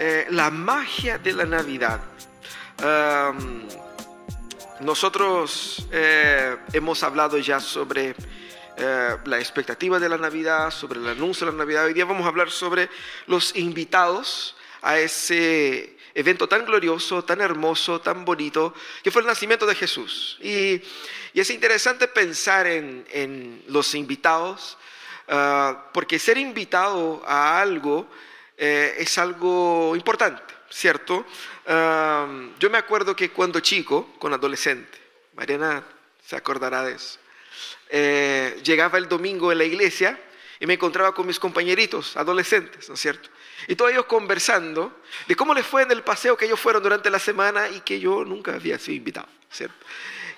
eh, la magia de la Navidad. nosotros eh, hemos hablado ya sobre eh, la expectativa de la Navidad, sobre el anuncio de la Navidad. Hoy día vamos a hablar sobre los invitados a ese evento tan glorioso, tan hermoso, tan bonito, que fue el nacimiento de Jesús. Y, es interesante pensar en, los invitados, ah, porque ser invitado a algo eh, es algo importante, ¿cierto? Yo me acuerdo que cuando chico, con adolescente, Mariana se acordará de eso, eh, llegaba el domingo en la iglesia y me encontraba con mis compañeritos adolescentes, ¿no es cierto? Y todos ellos conversando de cómo les fue en el paseo que ellos fueron durante la semana y que yo nunca había sido invitado, ¿cierto?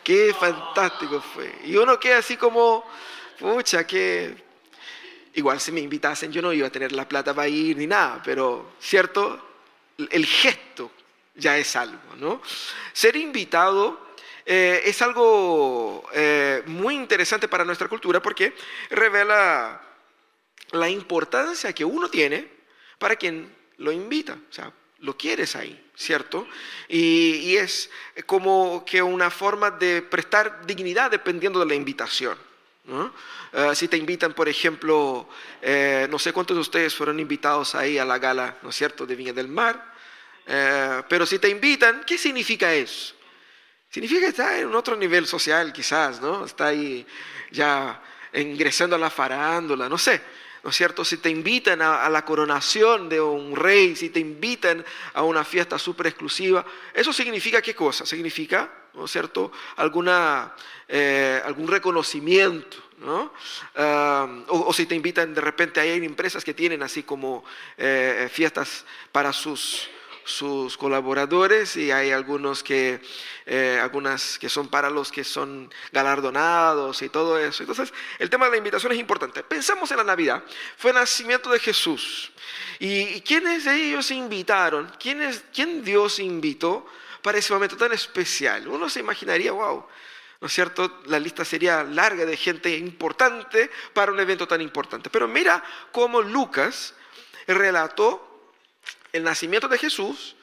Qué fantástico fue. Y uno queda así como, pucha, que igual si me invitasen yo no iba a tener la plata para ir ni nada, pero, ¿cierto? El gesto ya es algo, ¿no? Ser invitado eh, es algo eh, muy interesante para nuestra cultura porque revela la importancia que uno tiene para quien lo invita. O sea, lo quieres ahí, ¿cierto? Y, es como que una forma de prestar dignidad dependiendo de la invitación. Eh, si te invitan, por ejemplo, no sé cuántos de ustedes fueron invitados ahí a la gala, ¿no es cierto?, de Viña del Mar, pero si te invitan, ¿qué significa eso? Significa que está en otro nivel social, quizás, ¿no? Está ahí ya ingresando a la farándula, no sé. ¿No es cierto? Si te invitan a, la coronación de un rey, si te invitan a una fiesta súper exclusiva, ¿eso significa qué cosa? Significa, ¿no es cierto?, Alguna, eh, algún reconocimiento, ¿no? Ah, o, si te invitan de repente, hay empresas que tienen así como eh, fiestas para sus sus colaboradores y hay algunos que, eh, algunas que son para los que son galardonados y todo eso. Entonces, el tema de la invitación es importante. Pensamos en la Navidad, fue el nacimiento de Jesús. ¿Y quiénes de ellos invitaron? ¿Quién, es, ¿Quién Dios invitó para ese momento tan especial? Uno se imaginaría, wow, ¿no es cierto? La lista sería larga de gente importante para un evento tan importante. Pero mira cómo Lucas relató el nacimiento de Jesús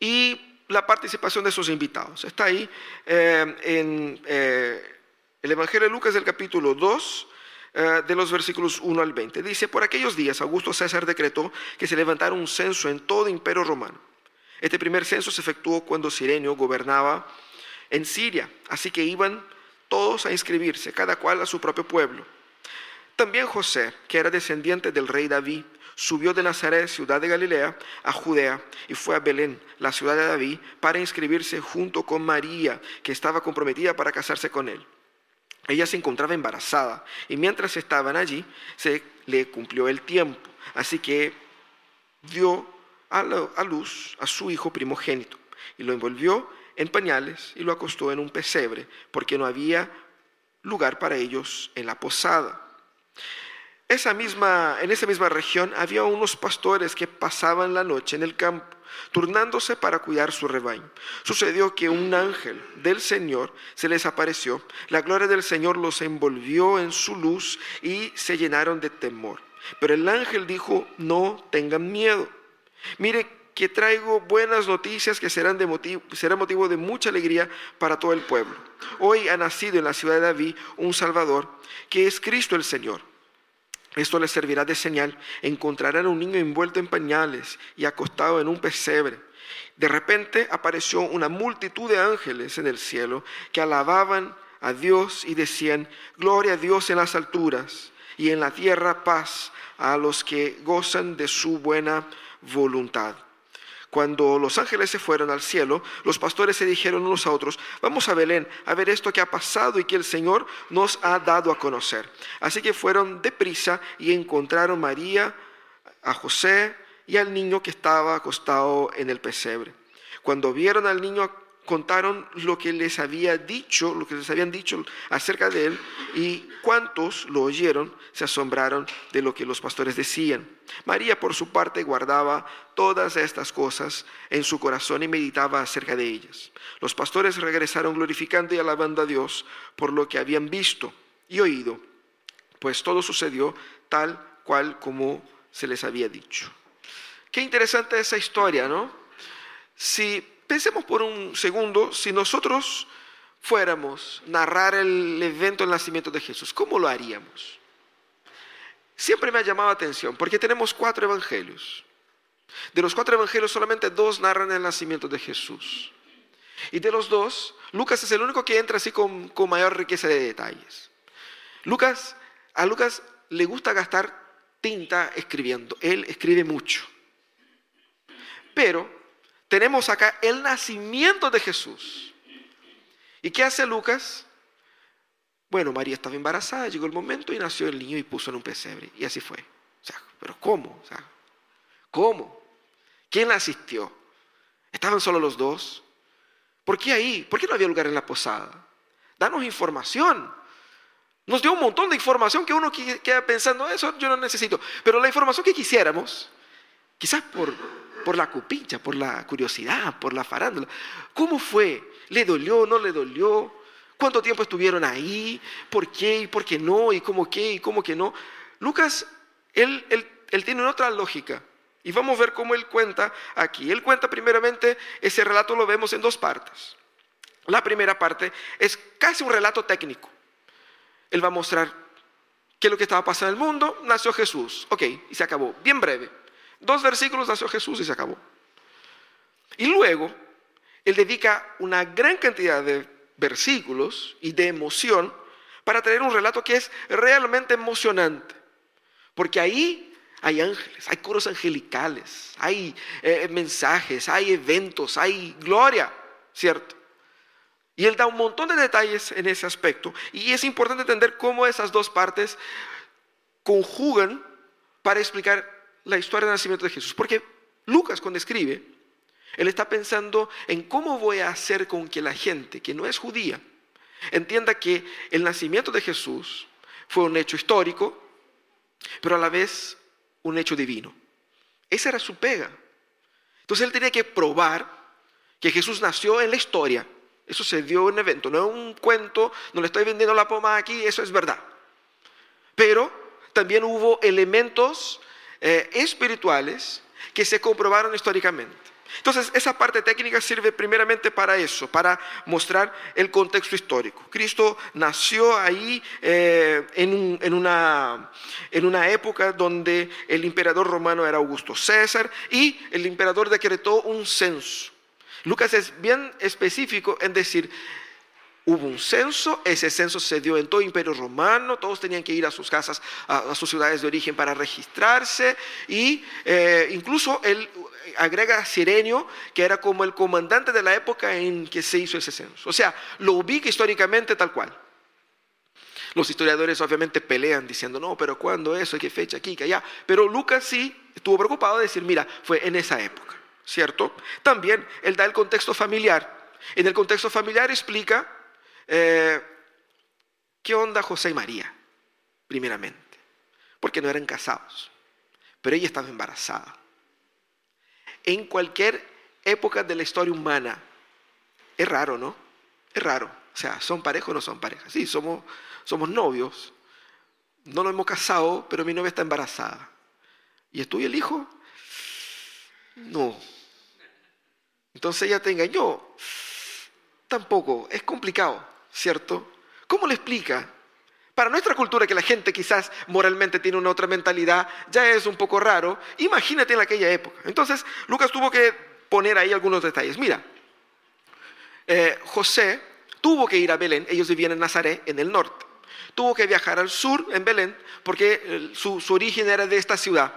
y la participación de sus invitados. Está ahí eh, en eh, el Evangelio de Lucas del capítulo 2, eh, de los versículos 1 al 20. Dice, por aquellos días Augusto César decretó que se levantara un censo en todo imperio romano. Este primer censo se efectuó cuando Sirenio gobernaba en Siria, así que iban todos a inscribirse, cada cual a su propio pueblo. También José, que era descendiente del rey David, subió de Nazaret, ciudad de Galilea, a Judea y fue a Belén, la ciudad de David, para inscribirse junto con María, que estaba comprometida para casarse con él. Ella se encontraba embarazada y mientras estaban allí se le cumplió el tiempo, así que dio a, luz a su hijo primogénito y lo envolvió en pañales y lo acostó en un pesebre, porque no había lugar para ellos en la posada. Esa misma, en esa misma región había unos pastores que pasaban la noche en el campo, turnándose para cuidar su rebaño. Sucedió que un ángel del Señor se les apareció, la gloria del Señor los envolvió en su luz y se llenaron de temor. Pero el ángel dijo, no tengan miedo. Mire que traigo buenas noticias que serán de motivo, será motivo de mucha alegría para todo el pueblo. Hoy ha nacido en la ciudad de David un Salvador, que es Cristo el Señor. Esto les servirá de señal. Encontrarán un niño envuelto en pañales y acostado en un pesebre. De repente apareció una multitud de ángeles en el cielo que alababan a Dios y decían, Gloria a Dios en las alturas y en la tierra paz a los que gozan de su buena voluntad. Cuando los ángeles se fueron al cielo, los pastores se dijeron unos a otros, vamos a Belén a ver esto que ha pasado y que el Señor nos ha dado a conocer. Así que fueron deprisa y encontraron a María, a José y al niño que estaba acostado en el pesebre. Cuando vieron al niño contaron lo que les había dicho, lo que les habían dicho acerca de él, y cuantos lo oyeron se asombraron de lo que los pastores decían. María, por su parte, guardaba todas estas cosas en su corazón y meditaba acerca de ellas. Los pastores regresaron glorificando y alabando a Dios por lo que habían visto y oído, pues todo sucedió tal cual como se les había dicho. qué interesante esa historia, ¿no? Si pensemos por un segundo, si nosotros fuéramos narrar el evento del nacimiento de Jesús, ¿cómo lo haríamos? Siempre me ha llamado la atención porque tenemos cuatro evangelios. De los cuatro evangelios solamente dos narran el nacimiento de Jesús. Y de los dos, Lucas es el único que entra así con, con mayor riqueza de detalles. Lucas, a Lucas le gusta gastar tinta escribiendo. Él escribe mucho. Pero tenemos acá el nacimiento de Jesús. ¿Y qué hace Lucas? Bueno, María estaba embarazada, llegó el momento y nació el niño y puso en un pesebre. Y así fue. O sea, pero ¿cómo? O sea, ¿Cómo? ¿Quién la asistió? ¿Estaban solo los dos? ¿Por qué ahí? ¿Por qué no había lugar en la posada? Danos información. Nos dio un montón de información que uno queda pensando, eso yo no necesito. Pero la información que quisiéramos, quizás por, por la cupincha, por la curiosidad, por la farándula. ¿Cómo fue? ¿Le dolió? ¿No le dolió? ¿Cuánto tiempo estuvieron ahí? ¿Por qué? ¿Y por qué no? ¿Y cómo qué? ¿Y cómo que no? Lucas, él, él, él tiene otra lógica. Y vamos a ver cómo él cuenta aquí. Él cuenta primeramente, ese relato lo vemos en dos partes. La primera parte es casi un relato técnico. Él va a mostrar qué es lo que estaba pasando en el mundo. Nació Jesús. Ok, y se acabó. Bien breve. Dos versículos, nació Jesús y se acabó. Y luego, él dedica una gran cantidad de versículos y de emoción para traer un relato que es realmente emocionante. Porque ahí hay ángeles, hay coros angelicales, hay eh, mensajes, hay eventos, hay gloria, ¿cierto? Y él da un montón de detalles en ese aspecto. Y es importante entender cómo esas dos partes conjugan para explicar la historia del nacimiento de Jesús. Porque Lucas cuando escribe, él está pensando en cómo voy a hacer con que la gente que no es judía entienda que el nacimiento de Jesús fue un hecho histórico, pero a la vez un hecho divino. Esa era su pega. Entonces él tenía que probar que Jesús nació en la historia. Eso se dio en un evento, no es un cuento, no le estoy vendiendo la poma aquí, eso es verdad. Pero también hubo elementos eh, espirituales que se comprobaron históricamente. Entonces, esa parte técnica sirve primeramente para eso, para mostrar el contexto histórico. Cristo nació ahí eh, en, una, en una época donde el emperador romano era Augusto César y el emperador decretó un censo. Lucas es bien específico en decir, Hubo un censo, ese censo se dio en todo el imperio romano, todos tenían que ir a sus casas, a, sus ciudades de origen para registrarse y eh, incluso él agrega a Sirenio, que era como el comandante de la época en que se hizo ese censo. O sea, lo ubica históricamente tal cual. Los historiadores obviamente pelean diciendo, no, pero ¿cuándo eso? ¿Qué fecha aquí? Que allá. Pero Lucas sí estuvo preocupado de decir, mira, fue en esa época, ¿cierto? También él da el contexto familiar. En el contexto familiar explica eh, ¿Qué onda José y María? Primeramente, porque no eran casados, pero ella estaba embarazada. En cualquier época de la historia humana, es raro, ¿no? Es raro. O sea, ¿son pareja o no son pareja? Sí, somos, somos novios. No nos hemos casado, pero mi novia está embarazada. ¿Y es tuyo el hijo? No. Entonces ella te engañó. Tampoco. Es complicado. ¿Cierto? ¿Cómo le explica? Para nuestra cultura, que la gente quizás moralmente tiene una otra mentalidad, ya es un poco raro. Imagínate en aquella época. Entonces, Lucas tuvo que poner ahí algunos detalles. Mira, eh, José tuvo que ir a Belén, ellos vivían en Nazaret, en el norte. Tuvo que viajar al sur, en Belén, porque su, origen era de esta ciudad.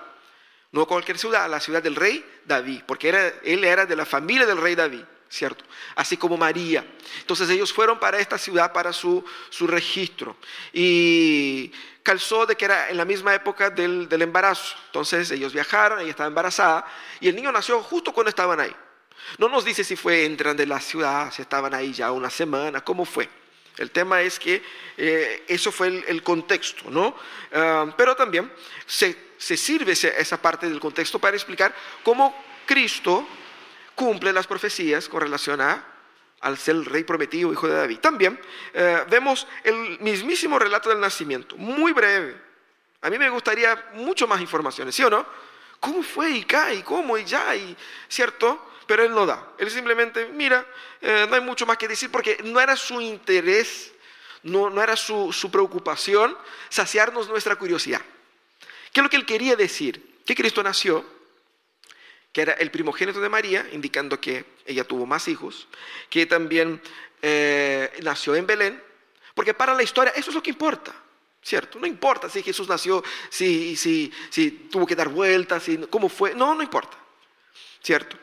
No cualquier ciudad, la ciudad del rey David, porque él era de la familia del rey David. ¿Cierto? Así como María. Entonces ellos fueron para esta ciudad para su, su registro. Y calzó de que era en la misma época del, del, embarazo. Entonces ellos viajaron, ella estaba embarazada y el niño nació justo cuando estaban ahí. No nos dice si fue entran de la ciudad, si estaban ahí ya una semana, cómo fue. El tema es que eh, eso fue el, contexto, ¿no? Ah, pero también se, se sirve esa parte del contexto para explicar cómo Cristo cumple las profecías con relación a al ser el rey prometido, hijo de David. También eh, vemos el mismísimo relato del nacimiento, muy breve. A mí me gustaría mucho más informaciones, ¿sí o no? ¿Cómo fue? ¿Y cae? ¿Y cómo? ¿Y ya? ¿Y, ¿Cierto? Pero él no da. Él simplemente, mira, eh, no hay mucho más que decir porque no era su interés, no, no era su, su preocupación saciarnos nuestra curiosidad. ¿Qué es lo que él quería decir? Que Cristo nació, que era el primogénito de María, indicando que ella tuvo más hijos, que también eh, nació en Belén, porque para la historia eso es lo que importa. ¿Cierto? No importa si Jesús nació, si, si, si tuvo que dar vueltas, si, cómo fue. No, no importa. ¿Cierto?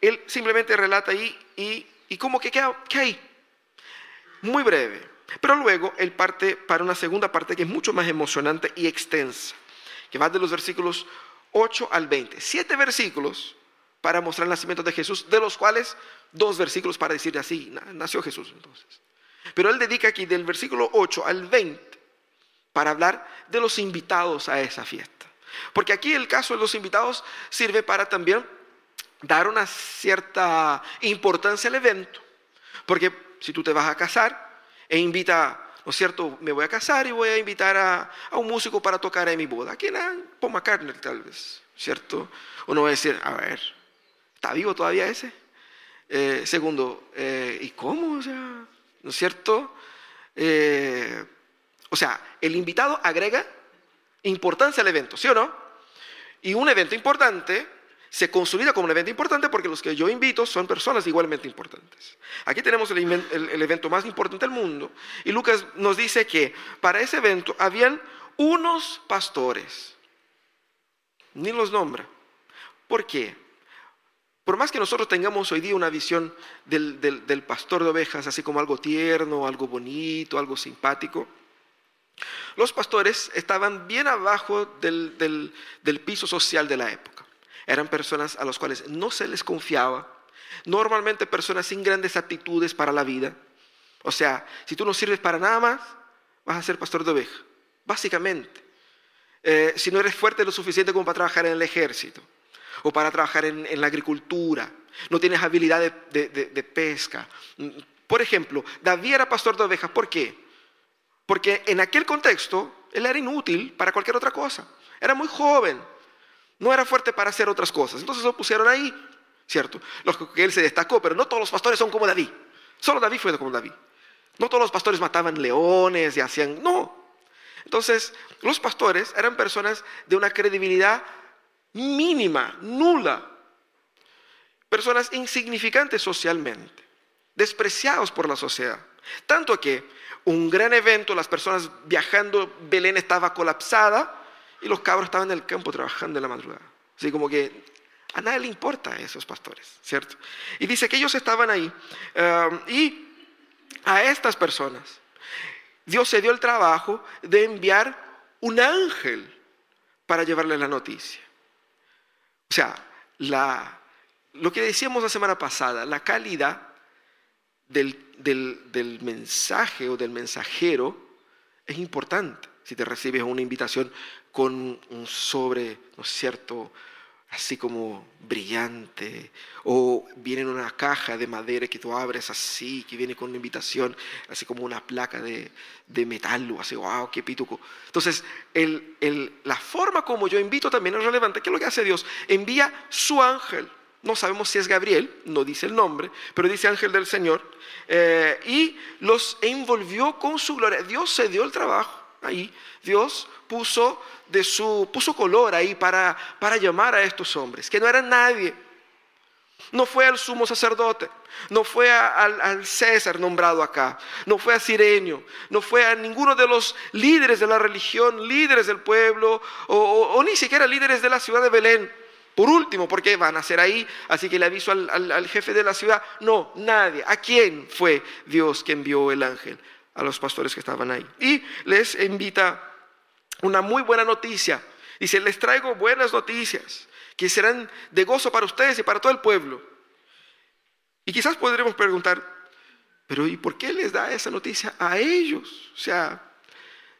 Él simplemente relata ahí y, y como que queda, queda ahí. Muy breve. Pero luego él parte para una segunda parte que es mucho más emocionante y extensa, que va de los versículos 8 al 20. Siete versículos para mostrar el nacimiento de Jesús, de los cuales dos versículos para decir así, nació Jesús entonces. Pero él dedica aquí del versículo 8 al 20 para hablar de los invitados a esa fiesta. Porque aquí el caso de los invitados sirve para también dar una cierta importancia al evento. Porque si tú te vas a casar e invita, ¿no es cierto? Me voy a casar y voy a invitar a, un músico para tocar en mi boda. ¿Quién es? Paul McCartney tal vez, ¿cierto? Uno va a decir, a ver, ¿está vivo todavía ese? Eh, segundo, eh, ¿y cómo? O sea, ¿no es cierto? Eh, o sea, el invitado agrega importancia al evento, ¿sí o no? Y un evento importante se consolida como un evento importante porque los que yo invito son personas igualmente importantes. Aquí tenemos el, evento más importante del mundo y Lucas nos dice que para ese evento habían unos pastores. Ni los nombra. ¿Por qué? Por más que nosotros tengamos hoy día una visión del, del pastor de ovejas así como algo tierno, algo bonito, algo simpático, los pastores estaban bien abajo del, piso social de la época. Eran personas a las cuales no se les confiaba, normalmente personas sin grandes actitudes para la vida. O sea, si tú no sirves para nada más, vas a ser pastor de oveja, básicamente. Eh, si no eres fuerte lo suficiente como para trabajar en el ejército o para trabajar en, la agricultura, no tienes habilidad de, pesca. Por ejemplo, David era pastor de ovejas, ¿por qué? Porque en aquel contexto él era inútil para cualquier otra cosa. Era muy joven. No era fuerte para hacer otras cosas. Entonces lo pusieron ahí, ¿cierto? Los que él se destacó, pero no todos los pastores son como David. Solo David fue como David. No todos los pastores mataban leones y hacían... No. Entonces, los pastores eran personas de una credibilidad mínima, nula. Personas insignificantes socialmente, despreciados por la sociedad. Tanto que un gran evento, las personas viajando, Belén estaba colapsada y los cabros estaban en el campo trabajando en la madrugada. Así como que a nadie le importa a esos pastores, ¿cierto? Y dice que ellos estaban ahí. Um, y a estas personas, Dios se dio el trabajo de enviar un ángel para llevarle la noticia. O sea, lo que decíamos la semana pasada, la calidad del, mensaje o del mensajero es importante. Si te recibes una invitación con un sobre, ¿no es cierto?, así como brillante, o viene en una caja de madera que tú abres así, que viene con una invitación, así como una placa de, metal, o así, wow, qué pituco. Entonces, la forma como yo invito también es relevante. ¿Qué es lo que hace Dios? Envía su ángel no sabemos si es Gabriel, no dice el nombre, pero dice ángel del Señor, eh, y los envolvió con su gloria. Dios se dio el trabajo ahí, Dios puso, de su, puso color ahí para, para llamar a estos hombres, que no eran nadie. No fue al sumo sacerdote, no fue al, César nombrado acá, no fue a Sirenio, no fue a ninguno de los líderes de la religión, líderes del pueblo, o ni siquiera líderes de la ciudad de Belén por último, porque van a ser ahí, así que le aviso al, jefe de la ciudad, no, nadie. ¿A quién fue Dios que envió el ángel? A los pastores que estaban ahí. Y les invita una muy buena noticia. Dice, les traigo buenas noticias que serán de gozo para ustedes y para todo el pueblo. Y quizás podremos preguntar, pero ¿y por qué les da esa noticia a ellos? O sea,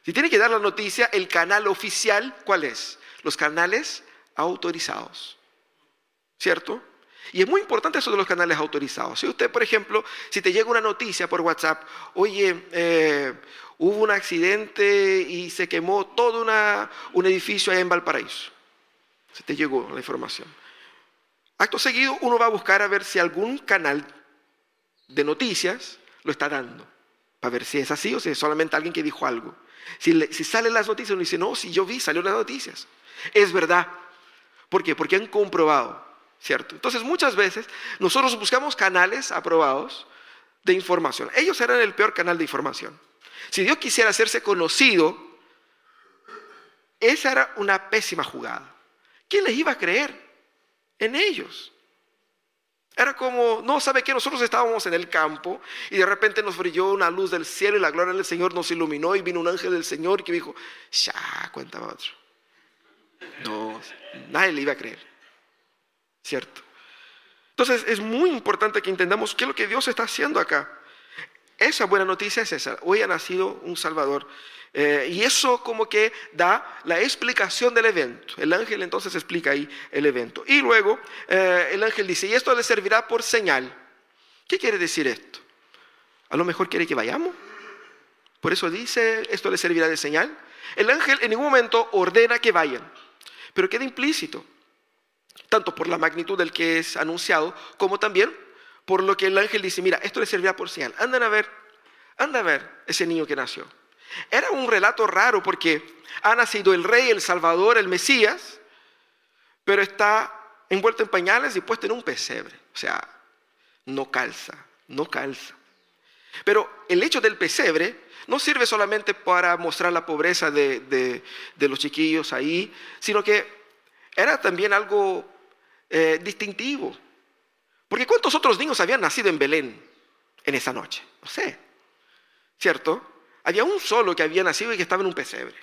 si tiene que dar la noticia, el canal oficial, ¿cuál es? Los canales autorizados. ¿Cierto? Y es muy importante eso de los canales autorizados. Si usted, por ejemplo, si te llega una noticia por WhatsApp, oye, eh, hubo un accidente y se quemó todo una, un edificio allá en Valparaíso. Se te llegó la información. Acto seguido, uno va a buscar a ver si algún canal de noticias lo está dando, para ver si es así o si es solamente alguien que dijo algo. Si, si salen las noticias, uno dice, no, si yo vi, salió las noticias. Es verdad. ¿Por qué? Porque han comprobado, ¿cierto? Entonces muchas veces nosotros buscamos canales aprobados de información. Ellos eran el peor canal de información. Si Dios quisiera hacerse conocido, esa era una pésima jugada. ¿Quién les iba a creer? En ellos. Era como, no, ¿sabe qué? Nosotros estábamos en el campo y de repente nos brilló una luz del cielo y la gloria del Señor nos iluminó y vino un ángel del Señor que dijo, ya, cuéntame otro. No, nadie le iba a creer. ¿Cierto? Entonces es muy importante que entendamos qué es lo que Dios está haciendo acá. Esa buena noticia es esa. Hoy ha nacido un Salvador. Eh, y eso como que da la explicación del evento. El ángel entonces explica ahí el evento. Y luego eh, el ángel dice, y esto le servirá por señal. ¿Qué quiere decir esto? A lo mejor quiere que vayamos. Por eso dice, esto le servirá de señal. El ángel en ningún momento ordena que vayan, pero queda implícito tanto por la magnitud del que es anunciado, como también por lo que el ángel dice, mira, esto le servirá por señal. Andan a ver, anda a ver ese niño que nació. Era un relato raro porque ha nacido el rey, el salvador, el Mesías, pero está envuelto en pañales y puesto en un pesebre. O sea, no calza, no calza. Pero el hecho del pesebre no sirve solamente para mostrar la pobreza de, de los chiquillos ahí, sino que era también algo eh, distintivo. Porque ¿cuántos otros niños habían nacido en Belén en esa noche? No sé, ¿cierto? Había un solo que había nacido y que estaba en un pesebre.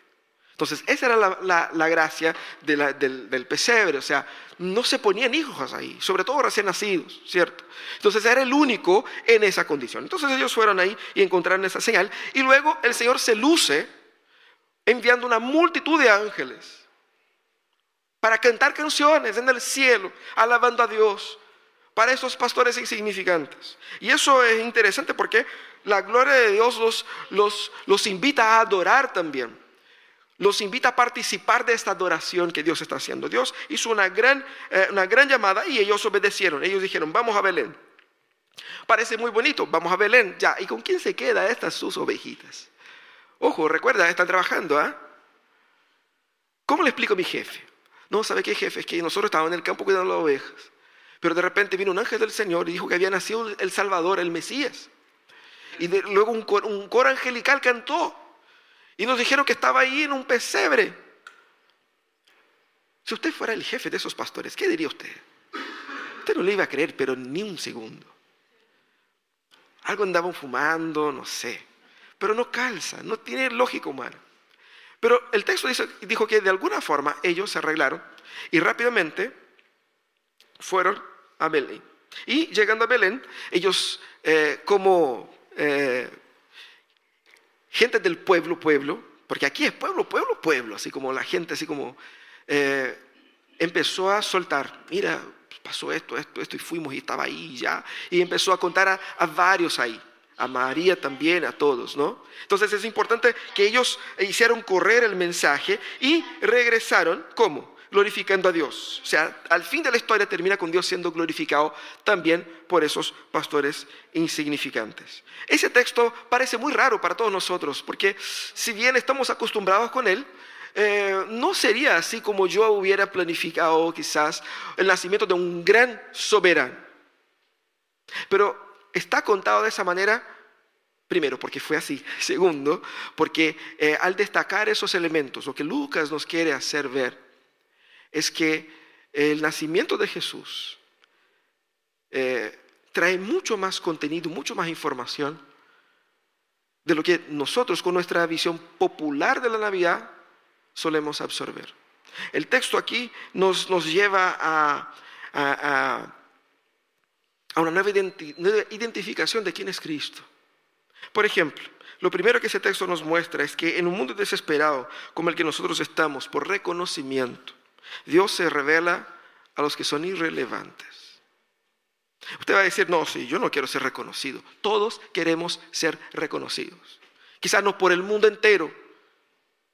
Entonces, esa era la, gracia del, pesebre, o sea, no se ponían hijos ahí, sobre todo recién nacidos, ¿cierto? Entonces era el único en esa condición. Entonces ellos fueron ahí y encontraron esa señal. Y luego el Señor se luce enviando una multitud de ángeles para cantar canciones en el cielo, alabando a Dios, para esos pastores insignificantes. Y eso es interesante porque la gloria de Dios los, los, los invita a adorar también. Los invita a participar de esta adoración que Dios está haciendo. Dios hizo una gran, eh, una gran llamada y ellos obedecieron. Ellos dijeron, vamos a Belén. Parece muy bonito, vamos a Belén. Ya, ¿y con quién se queda estas sus ovejitas? Ojo, recuerda, están trabajando, ¿ah? ¿Cómo le explico a mi jefe? No, ¿sabe qué, jefe? Es que nosotros estábamos en el campo cuidando las ovejas. Pero de repente vino un ángel del Señor y dijo que había nacido el Salvador, el Mesías. Y luego un coro, angelical cantó. Y nos dijeron que estaba ahí en un pesebre. Si usted fuera el jefe de esos pastores, ¿qué diría usted? Usted no le iba a creer, pero ni un segundo. Algo andaban fumando, no sé. Pero no calza, no tiene lógica humana. Pero el texto dijo que de alguna forma ellos se arreglaron y rápidamente fueron a Belén. Y llegando a Belén, ellos eh, como eh, gente del pueblo, pueblo, porque aquí es pueblo, pueblo, pueblo, así como la gente, así como eh, empezó a soltar, mira, pasó esto, esto, esto, y fuimos y estaba ahí ya, y empezó a contar a varios ahí a María también, a todos, ¿no? Entonces es importante que ellos hicieron correr el mensaje y regresaron, ¿cómo? Glorificando a Dios. O sea, al fin de la historia termina con Dios siendo glorificado también por esos pastores insignificantes. Ese texto parece muy raro para todos nosotros, porque si bien estamos acostumbrados con él, eh, no sería así como yo hubiera planificado quizás el nacimiento de un gran soberano. Pero está contado de esa manera, primero, porque fue así. Segundo, porque eh, al destacar esos elementos, lo que Lucas nos quiere hacer ver es que el nacimiento de Jesús eh, trae mucho más contenido, mucho más información de lo que nosotros con nuestra visión popular de la Navidad solemos absorber. El texto aquí nos, nos lleva a a una nueva identificación de quién es Cristo. Por ejemplo, lo primero que ese texto nos muestra es que en un mundo desesperado como el que nosotros estamos, por reconocimiento, Dios se revela a los que son irrelevantes. Usted va a decir, no, sí, yo no quiero ser reconocido. Todos queremos ser reconocidos. Quizás no por el mundo entero,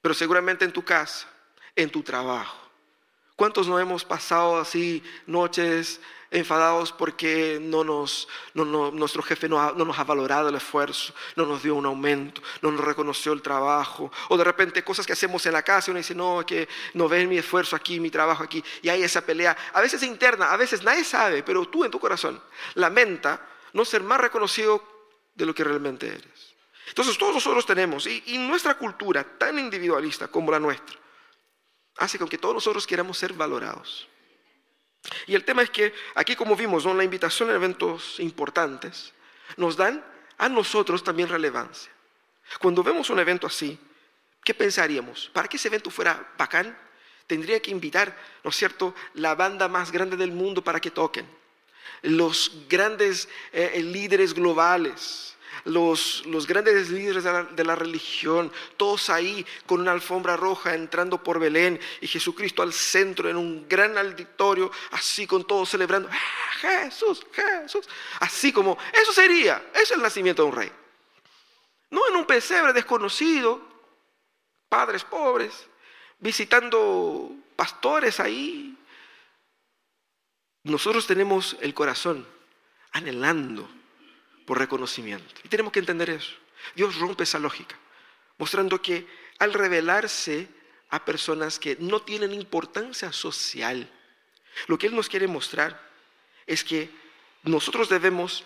pero seguramente en tu casa, en tu trabajo, ¿Cuántos no hemos pasado así noches enfadados porque no nos, nuestro jefe no, no, nos ha valorado el esfuerzo, no nos dio un aumento, no nos reconoció el trabajo, o de repente cosas que hacemos en la casa y uno dice, no, que no ven mi esfuerzo aquí, mi trabajo aquí, y hay esa pelea, a veces interna, a veces nadie sabe, pero tú en tu corazón lamenta no ser más reconocido de lo que realmente eres. Entonces todos nosotros tenemos, y, y nuestra cultura tan individualista como la nuestra, hace con que todos nosotros queramos ser valorados. Y el tema es que aquí como vimos, ¿no? la invitación a eventos importantes nos dan a nosotros también relevancia. Cuando vemos un evento así, ¿qué pensaríamos? Para que ese evento fuera bacán, tendría que invitar, ¿no es cierto?, la banda más grande del mundo para que toquen, los grandes eh, líderes globales, los, grandes líderes de la, religión, todos ahí con una alfombra roja entrando por Belén y Jesucristo al centro en un gran auditorio, así con todos celebrando, ¡Ah, Jesús, Jesús, así como, eso sería, eso es el nacimiento de un rey. No en un pesebre desconocido, padres pobres, visitando pastores ahí. Nosotros tenemos el corazón anhelando por reconocimiento. Y tenemos que entender eso. Dios rompe esa lógica, mostrando que al revelarse a personas que no tienen importancia social, lo que Él nos quiere mostrar es que nosotros debemos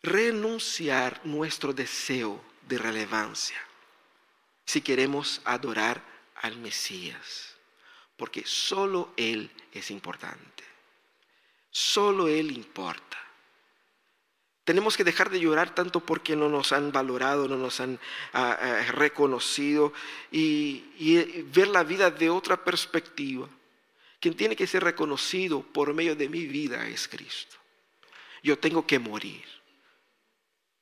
renunciar nuestro deseo de relevancia si queremos adorar al Mesías, porque solo Él es importante, solo Él importa. Tenemos que dejar de llorar tanto porque no nos han valorado, no nos han ah, ah, reconocido y, y ver la vida de otra perspectiva. Quien tiene que ser reconocido por medio de mi vida es Cristo. Yo tengo que morir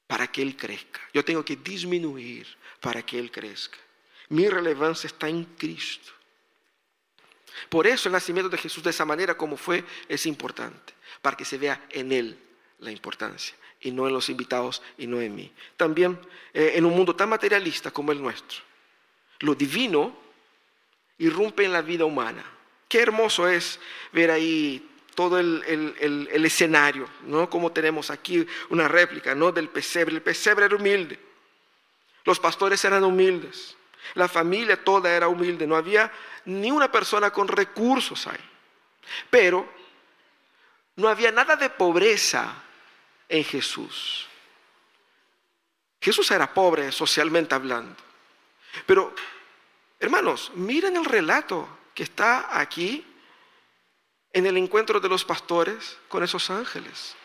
para que Él crezca. Yo tengo que disminuir para que Él crezca. Mi relevancia está en Cristo. Por eso el nacimiento de Jesús de esa manera como fue es importante, para que se vea en Él la importancia y no en los invitados y no en mí. También eh, en un mundo tan materialista como el nuestro, lo divino irrumpe en la vida humana. Qué hermoso es ver ahí todo el, escenario, ¿no? Como tenemos aquí una réplica, ¿no? Del pesebre. El pesebre era humilde. Los pastores eran humildes. La familia toda era humilde. No había ni una persona con recursos ahí. Pero no había nada de pobreza en Jesús. Jesús era pobre socialmente hablando. Pero, hermanos, miren el relato que está aquí en el encuentro de los pastores con esos ángeles.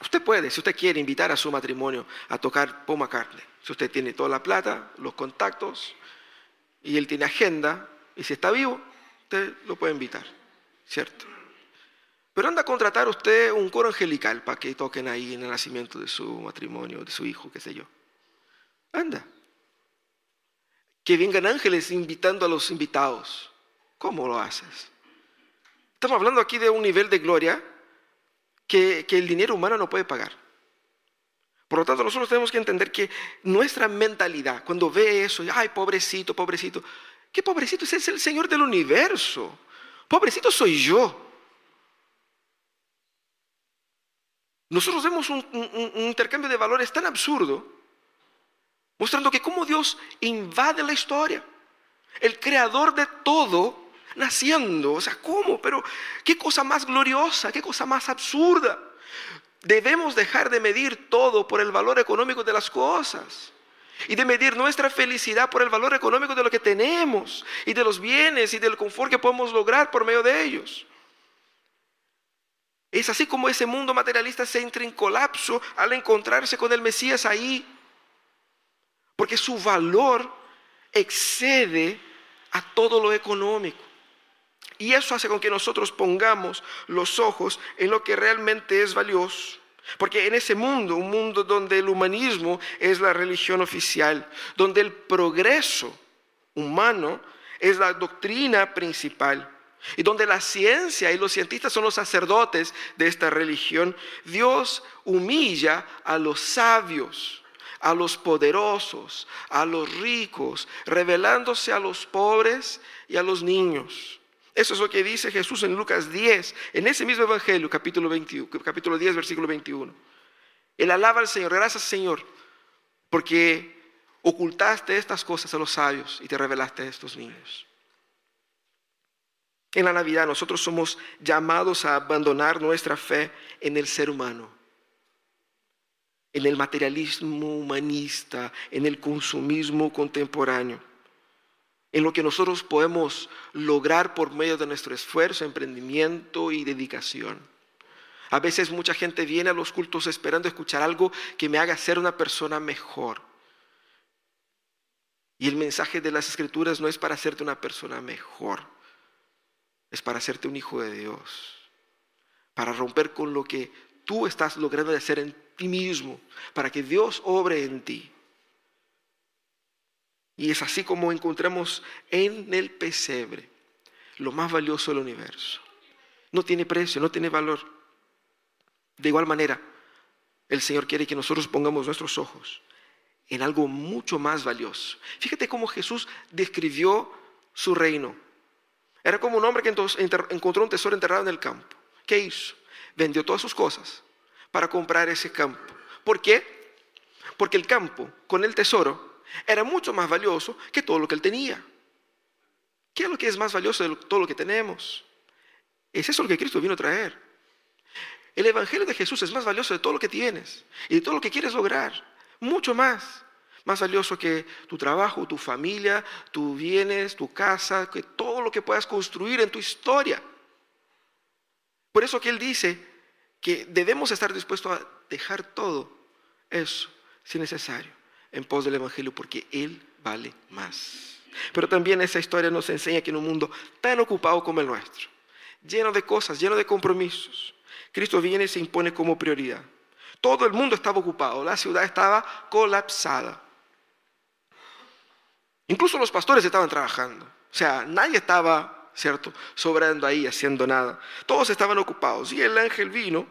Usted puede, si usted quiere, invitar a su matrimonio a tocar Paul McCartney. Si usted tiene toda la plata, los contactos, y él tiene agenda, y si está vivo, usted lo puede invitar, ¿cierto? Pero anda a contratar usted un coro angelical para que toquen ahí en el nacimiento de su matrimonio, de su hijo, qué sé yo. Anda. Que vengan ángeles invitando a los invitados. ¿Cómo lo haces? Estamos hablando aquí de un nivel de gloria que, el dinero humano no puede pagar. Por lo tanto, nosotros tenemos que entender que nuestra mentalidad, cuando ve eso, ay, pobrecito, pobrecito, ¿qué pobrecito? Ese es el Señor del universo. Pobrecito soy yo. Nosotros vemos un, intercambio de valores tan absurdo, mostrando que cómo Dios invade la historia. El creador de todo naciendo. O sea, ¿cómo? Pero qué cosa más gloriosa, qué cosa más absurda. Debemos dejar de medir todo por el valor económico de las cosas y de medir nuestra felicidad por el valor económico de lo que tenemos y de los bienes y del confort que podemos lograr por medio de ellos. Es así como ese mundo materialista se entra en colapso al encontrarse con el Mesías ahí. Porque su valor excede a todo lo económico. Y eso hace con que nosotros pongamos los ojos en lo que realmente es valioso. Porque en ese mundo, un mundo donde el humanismo es la religión oficial, donde el progreso humano es la doctrina principal, y donde la ciencia y los cientistas son los sacerdotes de esta religión, Dios humilla a los sabios a los poderosos, a los ricos, revelándose a los pobres y a los niños. Eso es lo que dice Jesús en Lucas 10, en ese mismo Evangelio, capítulo, 21, capítulo 10, versículo 21. Él alaba al Señor, gracias Señor, porque ocultaste estas cosas a los sabios y te revelaste a estos niños. En la Navidad nosotros somos llamados a abandonar nuestra fe en el ser humano, en el materialismo humanista, en el consumismo contemporáneo, en lo que nosotros podemos lograr por medio de nuestro esfuerzo, emprendimiento y dedicación. A veces mucha gente viene a los cultos esperando escuchar algo que me haga ser una persona mejor. Y el mensaje de las escrituras no es para hacerte una persona mejor es para hacerte un hijo de Dios, para romper con lo que tú estás logrando hacer en ti mismo, para que Dios obre en ti. Y es así como encontramos en el pesebre lo más valioso del universo. No tiene precio, no tiene valor. De igual manera, el Señor quiere que nosotros pongamos nuestros ojos en algo mucho más valioso. Fíjate cómo Jesús describió su reino. Era como un hombre que encontró un tesoro enterrado en el campo. ¿Qué hizo? Vendió todas sus cosas para comprar ese campo. ¿Por qué? Porque el campo con el tesoro era mucho más valioso que todo lo que él tenía. ¿Qué es lo que es más valioso de todo lo que tenemos? Es eso lo que Cristo vino a traer. El Evangelio de Jesús es más valioso de todo lo que tienes y de todo lo que quieres lograr. Mucho más más valioso que tu trabajo, tu familia, tus bienes, tu casa, que todo lo que puedas construir en tu historia. Por eso que Él dice que debemos estar dispuestos a dejar todo eso, si necesario, en pos del Evangelio, porque Él vale más. Pero también esa historia nos enseña que en un mundo tan ocupado como el nuestro, lleno de cosas, lleno de compromisos, Cristo viene y se impone como prioridad. Todo el mundo estaba ocupado, la ciudad estaba colapsada. Incluso los pastores estaban trabajando. O sea, nadie estaba, ¿cierto?, sobrando ahí, haciendo nada. Todos estaban ocupados. Y el ángel vino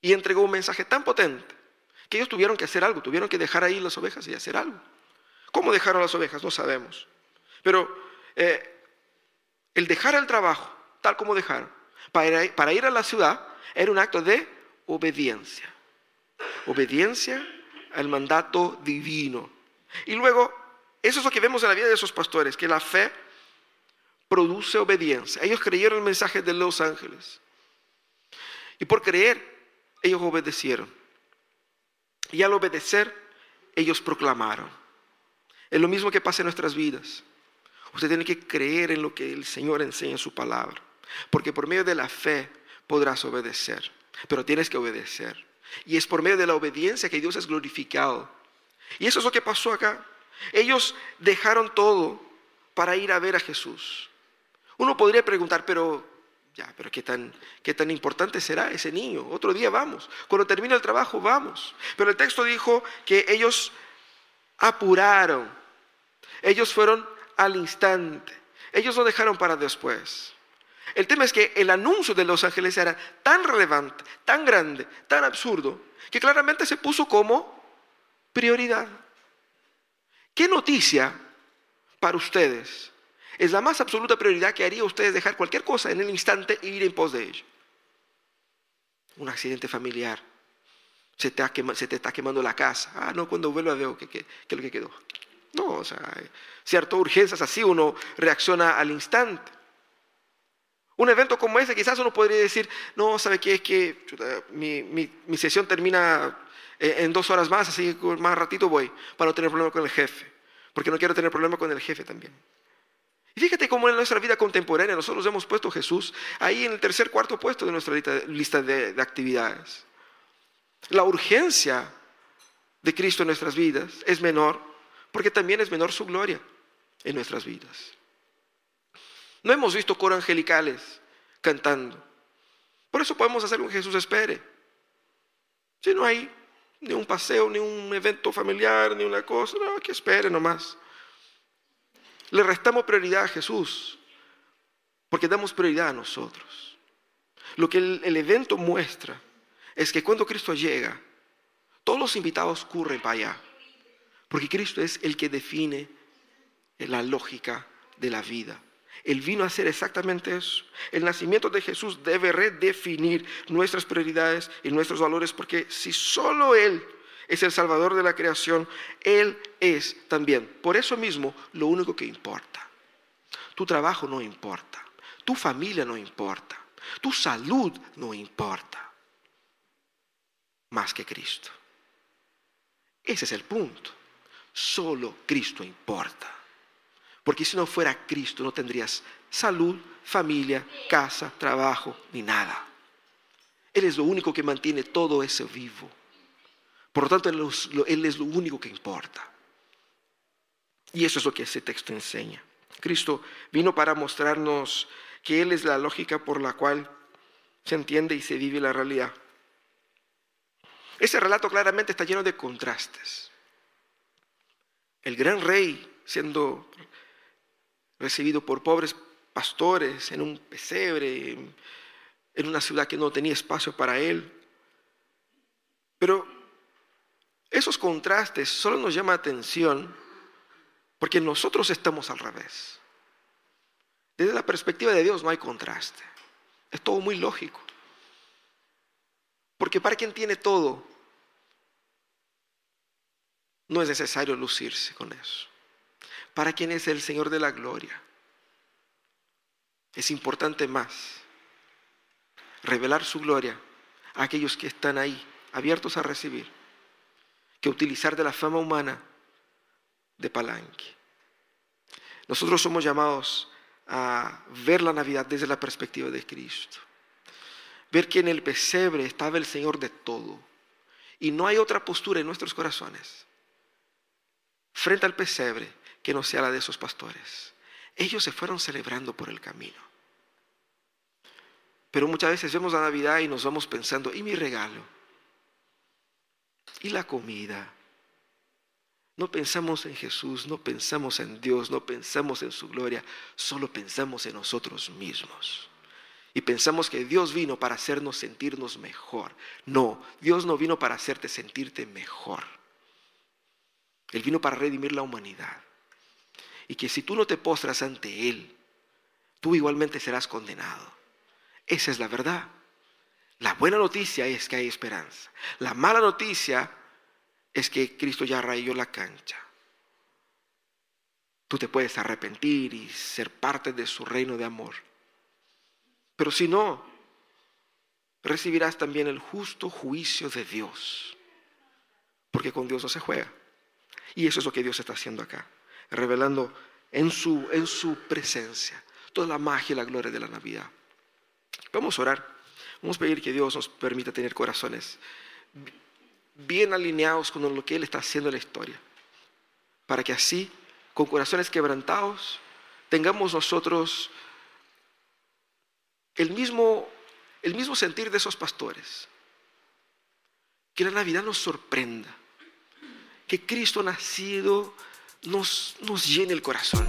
y entregó un mensaje tan potente que ellos tuvieron que hacer algo, tuvieron que dejar ahí las ovejas y hacer algo. ¿Cómo dejaron las ovejas? No sabemos. Pero eh, el dejar el trabajo, tal como dejaron, para para ir a la ciudad, era un acto de obediencia. Obediencia al mandato divino. Y luego, eso es lo que vemos en la vida de esos pastores, que la fe produce obediencia. Ellos creyeron el mensaje de los ángeles. Y por creer, ellos obedecieron. Y al obedecer, ellos proclamaron. Es lo mismo que pasa en nuestras vidas. Usted tiene que creer en lo que el Señor enseña en su palabra. Porque por medio de la fe podrás obedecer. Pero tienes que obedecer. Y es por medio de la obediencia que Dios es glorificado. Y eso es lo que pasó acá. Ellos dejaron todo para ir a ver a Jesús. Uno podría preguntar, pero ya, pero qué tan, qué tan importante será ese niño. Otro día vamos. Cuando termine el trabajo, vamos. Pero el texto dijo que ellos apuraron. Ellos fueron al instante. Ellos lo dejaron para después. El tema es que el anuncio de los ángeles era tan relevante, tan grande, tan absurdo, que claramente se puso como prioridad. ¿Qué noticia para ustedes es la más absoluta prioridad que haría ustedes dejar cualquier cosa en el instante e ir en pos de ello? Un accidente familiar. Se te, está quemando la casa. Ah, no, cuando vuelva veo qué es lo que quedó. No, o sea, cierto, urgencias así uno reacciona al instante. Un evento como ese, quizás uno podría decir, no, ¿sabe qué? Es que mi, sesión termina eh, en dos horas más, así que más ratito voy, para no tener problema con el jefe, porque no quiero tener problema con el jefe también. Y fíjate cómo en nuestra vida contemporánea nosotros hemos puesto a Jesús ahí en el tercer, cuarto puesto de nuestra lista de, de actividades. La urgencia de Cristo en nuestras vidas es menor, porque también es menor su gloria en nuestras vidas. No hemos visto coro angelicales cantando. Por eso podemos hacer un Jesús espere. Si no hay ni un paseo, ni un evento familiar, ni una cosa. No, que espere nomás. Le restamos prioridad a Jesús, porque damos prioridad a nosotros. Lo que el, el evento muestra es que cuando Cristo llega, todos los invitados corren para allá, porque Cristo es el que define la lógica de la vida. Él vino a hacer exactamente eso. El nacimiento de Jesús debe redefinir nuestras prioridades y nuestros valores, porque si solo Él es el Salvador de la creación, Él es también, por eso mismo, lo único que importa. Tu trabajo no importa, tu familia no importa, tu salud no importa, más que Cristo. Ese es el punto. Solo Cristo importa. Porque si no fuera Cristo no tendrías salud, familia, casa, trabajo, ni nada. Él es lo único que mantiene todo eso vivo. Por lo tanto, Él es lo único que importa. Y eso es lo que ese texto enseña. Cristo vino para mostrarnos que Él es la lógica por la cual se entiende y se vive la realidad. Ese relato claramente está lleno de contrastes. El gran rey siendo recibido por pobres pastores en un pesebre, en una ciudad que no tenía espacio para él. Pero esos contrastes solo nos llama atención porque nosotros estamos al revés. Desde la perspectiva de Dios no hay contraste. Es todo muy lógico. Porque para quien tiene todo, no es necesario lucirse con eso para quien es el Señor de la gloria. Es importante más revelar su gloria a aquellos que están ahí, abiertos a recibir, que utilizar de la fama humana de palanque. Nosotros somos llamados a ver la Navidad desde la perspectiva de Cristo. Ver que en el pesebre estaba el Señor de todo. Y no hay otra postura en nuestros corazones. Frente al pesebre, que no sea la de esos pastores. Ellos se fueron celebrando por el camino. Pero muchas veces vemos la Navidad y nos vamos pensando, ¿y mi regalo? ¿Y la comida? No pensamos en Jesús, no pensamos en Dios, no pensamos en su gloria, solo pensamos en nosotros mismos. Y pensamos que Dios vino para hacernos sentirnos mejor. No, Dios no vino para hacerte sentirte mejor. Él vino para redimir la humanidad y que si tú no te postras ante Él, tú igualmente serás condenado. Esa es la verdad. La buena noticia es que hay esperanza. La mala noticia es que Cristo ya rayó la cancha. Tú te puedes arrepentir y ser parte de su reino de amor. Pero si no, recibirás también el justo juicio de Dios. Porque con Dios no se juega. Y eso es lo que Dios está haciendo acá revelando en su, en su presencia toda la magia y la gloria de la Navidad. Vamos a orar. Vamos a pedir que Dios nos permita tener corazones bien alineados con lo que Él está haciendo en la historia. Para que así, con corazones quebrantados, tengamos nosotros el mismo, el mismo sentir de esos pastores. Que la Navidad nos sorprenda. Que Cristo nacido nos, nos llene el corazón.